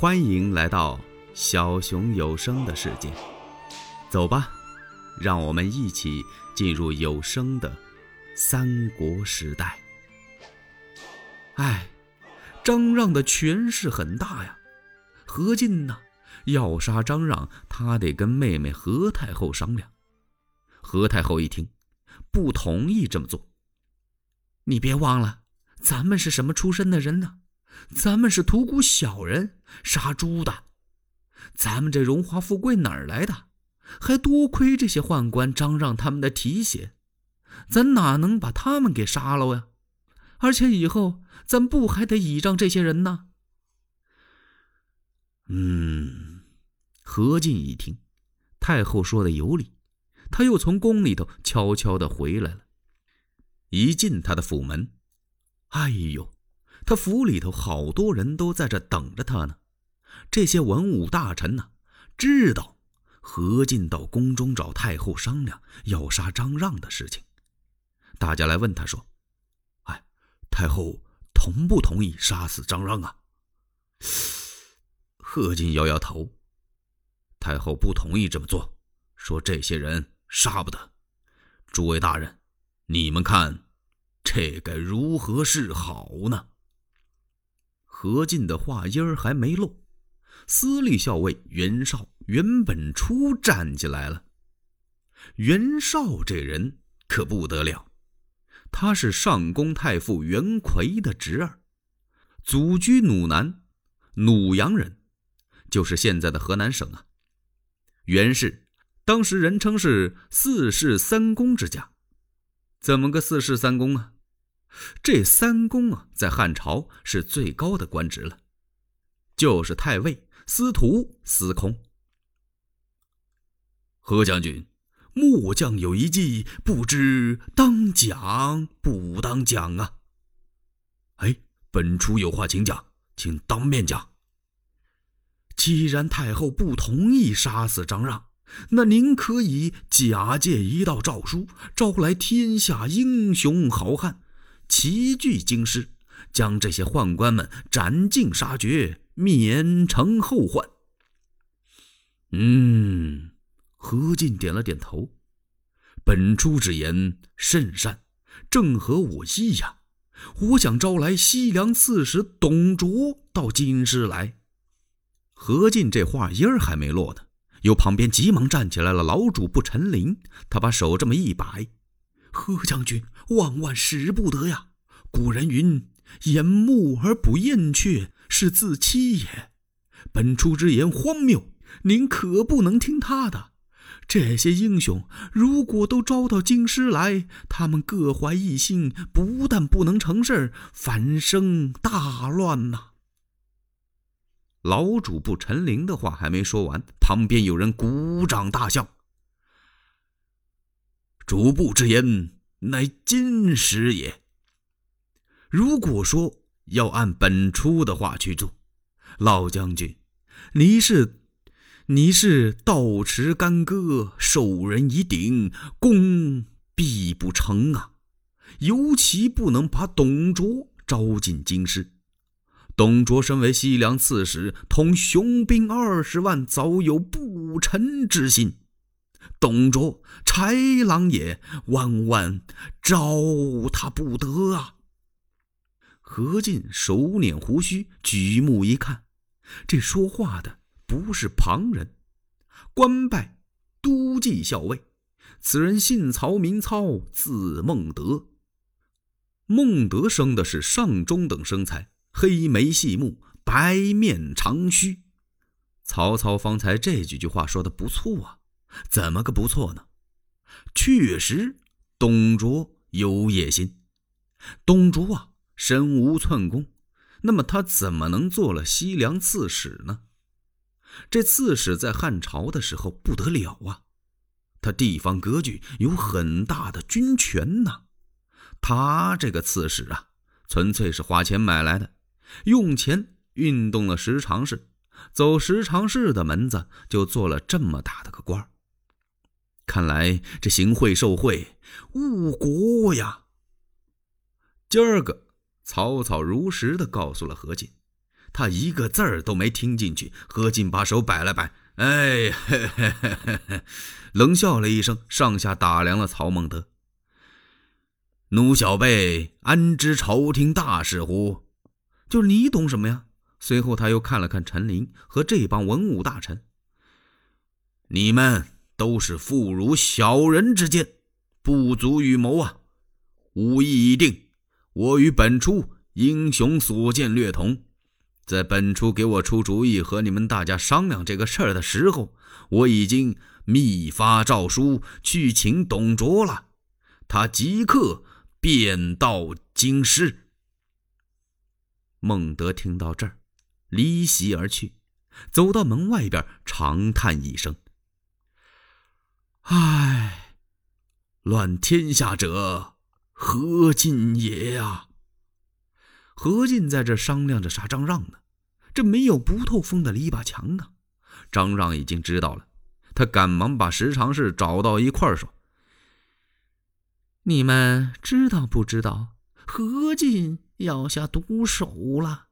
欢迎来到小熊有声的世界，走吧，让我们一起进入有声的三国时代。哎，张让的权势很大呀，何进呢要杀张让，他得跟妹妹何太后商量。何太后一听，不同意这么做。你别忘了，咱们是什么出身的人呢？咱们是屠沽小人、杀猪的，咱们这荣华富贵哪儿来的？还多亏这些宦官张让他们的提携，咱哪能把他们给杀了呀？而且以后咱不还得倚仗这些人呢？嗯，何进一听，太后说的有理，他又从宫里头悄悄的回来了。一进他的府门，哎呦！他府里头好多人都在这等着他呢，这些文武大臣呢，知道何进到宫中找太后商量要杀张让的事情，大家来问他说：“哎，太后同不同意杀死张让啊？”何进摇摇头，太后不同意这么做，说这些人杀不得。诸位大人，你们看，这该如何是好呢？何进的话音儿还没落，司隶校尉袁绍、袁本初站起来了。袁绍这人可不得了，他是上宫太傅袁奎的侄儿，祖居鲁南，鲁阳人，就是现在的河南省啊。袁氏当时人称是四世三公之家，怎么个四世三公啊？这三公啊，在汉朝是最高的官职了，就是太尉、司徒、司空。何将军，末将有一计，不知当讲不当讲啊？哎，本初有话请讲，请当面讲。既然太后不同意杀死张让，那您可以假借一道诏书，招来天下英雄好汉。齐聚京师，将这些宦官们斩尽杀绝，免成后患。嗯，何进点了点头。本初之言甚善，正合我意呀。我想招来西凉刺史董卓到京师来。何进这话音儿还没落呢，由旁边急忙站起来了老主簿陈琳，他把手这么一摆。何将军，万万使不得呀！古人云：“掩目而不厌雀，是自欺也。”本初之言荒谬，您可不能听他的。这些英雄如果都招到京师来，他们各怀一心，不但不能成事，反生大乱呐！老主簿陈琳的话还没说完，旁边有人鼓掌大笑。主簿之言，乃金石也。如果说要按本初的话去做，老将军，你是你是倒持干戈，受人以顶，功必不成啊！尤其不能把董卓招进京师。董卓身为西凉刺史，统雄兵二十万，早有不臣之心。董卓豺狼也，万万招他不得啊！何进手捻胡须，举目一看，这说话的不是旁人，官拜都记校尉。此人姓曹，名操，字孟德。孟德生的是上中等身材，黑眉细目，白面长须。曹操方才这几句话说的不错啊。怎么个不错呢？确实，董卓有野心。董卓啊，身无寸功，那么他怎么能做了西凉刺史呢？这刺史在汉朝的时候不得了啊，他地方割据有很大的军权呐。他这个刺史啊，纯粹是花钱买来的，用钱运动了十常侍，走十常侍的门子，就做了这么大的个官儿。看来这行贿受贿，误国呀！今儿个，草草如实的告诉了何进，他一个字儿都没听进去。何进把手摆了摆，哎，嘿嘿嘿嘿嘿，冷笑了一声，上下打量了曹孟德。奴小辈安知朝廷大事乎？就是你懂什么呀？随后他又看了看陈琳和这帮文武大臣，你们都是妇孺小人之见，不足与谋啊！武艺已定，我与本初英雄所见略同。在本初给我出主意和你们大家商量这个事儿的时候，我已经密发诏书去请董卓了，他即刻便到京师。孟德听到这儿，离席而去，走到门外边，长叹一声：“唉，乱天下者何进也呀！”何进在这商量着杀张让呢，这没有不透风的篱笆墙啊！张让已经知道了，他赶忙把十常侍找到一块儿说：“你们知道不知道何进要下毒手了？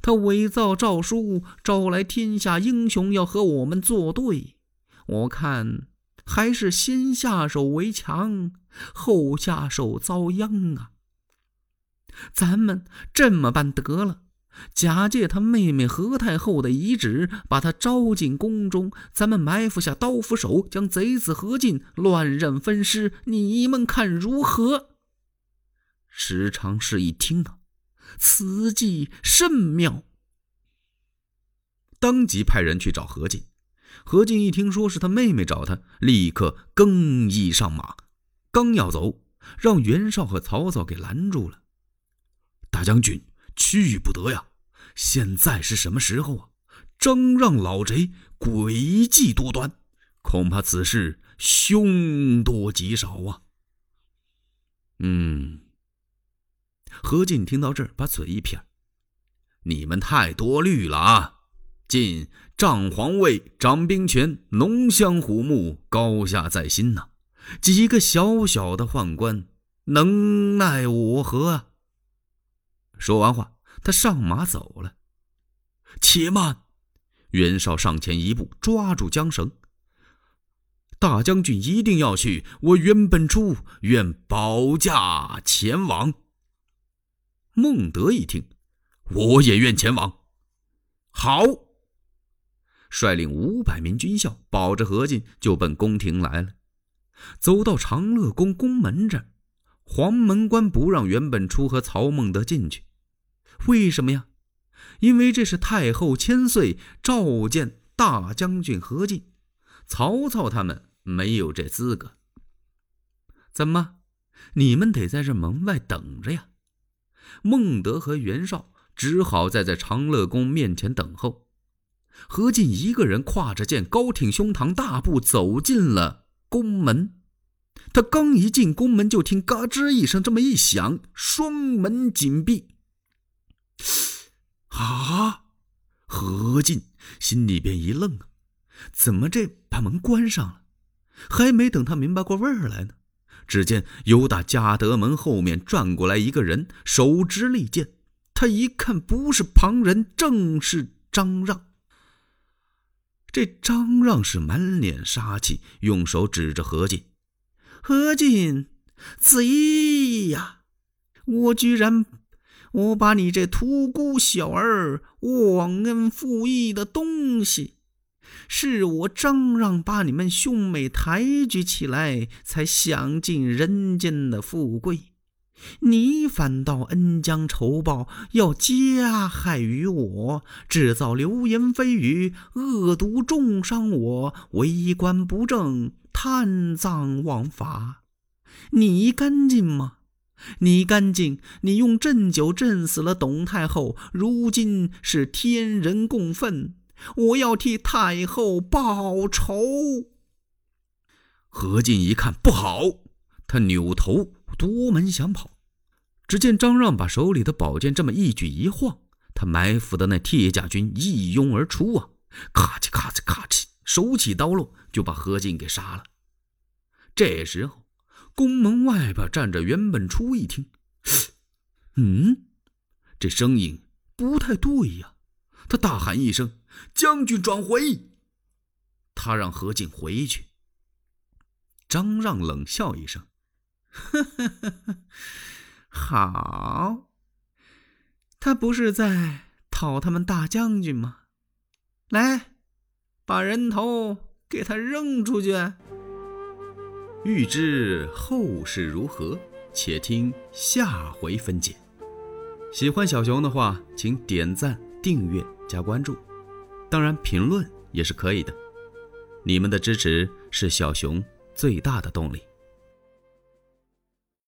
他伪造诏书，招来天下英雄要和我们作对。我看还是先下手为强，后下手遭殃啊！”咱们这么办得了，假借他妹妹何太后的遗旨，把他招进宫中，咱们埋伏下刀斧手，将贼子何进乱刃分尸，你们看如何？石常侍一听啊，此计甚妙，当即派人去找何进。何进一听说是他妹妹找他，立刻更衣上马，刚要走，让袁绍和曹操给拦住了。大将军，去不得呀！现在是什么时候啊？张让老贼诡计多端，恐怕此事凶多吉少啊！嗯。何进听到这儿，把嘴一撇：“你们太多虑了啊！晋仗皇位，掌兵权，龙骧虎目，高下在心呐！几个小小的宦官，能奈我何啊？”说完话，他上马走了。且慢！袁绍上前一步，抓住缰绳。大将军一定要去，我袁本初愿保驾前往。孟德一听，我也愿前往。好，率领五百名军校，保着何进，就奔宫廷来了。走到长乐宫宫门这儿。黄门关不让袁本初和曹孟德进去，为什么呀？因为这是太后千岁召见大将军何进，曹操他们没有这资格。怎么？你们得在这门外等着呀！孟德和袁绍只好在在长乐宫面前等候。何进一个人挎着剑，高挺胸膛，大步走进了宫门。他刚一进宫门，就听“嘎吱”一声，这么一响，双门紧闭。啊！何进心里边一愣啊，怎么这把门关上了？还没等他明白过味儿来呢，只见由打嘉德门后面转过来一个人，手执利剑。他一看，不是旁人，正是张让。这张让是满脸杀气，用手指着何进。何进，贼呀！我居然，我把你这屠孤小儿、忘恩负义的东西，是我张让把你们兄妹抬举起来，才享尽人间的富贵。你反倒恩将仇报，要加害于我，制造流言蜚语，恶毒重伤我，为官不正。贪赃枉法，你干净吗？你干净？你用鸩酒鸩死了董太后，如今是天人共愤，我要替太后报仇。何进一看不好，他扭头夺门想跑，只见张让把手里的宝剑这么一举一晃，他埋伏的那铁甲军一拥而出啊！咔嚓咔嚓咔嚓。手起刀落，就把何进给杀了。这时候，宫门外边站着袁本初，一听，嗯，这声音不太对呀，他大喊一声：“将军转回！”他让何进回去。张让冷笑一声：“，好。他不是在讨他们大将军吗？来，把人头给他扔出去。”欲知后事如何，且听下回分解。喜欢小熊的话，请点赞、订阅、加关注，当然评论也是可以的。你们的支持是小熊最大的动力。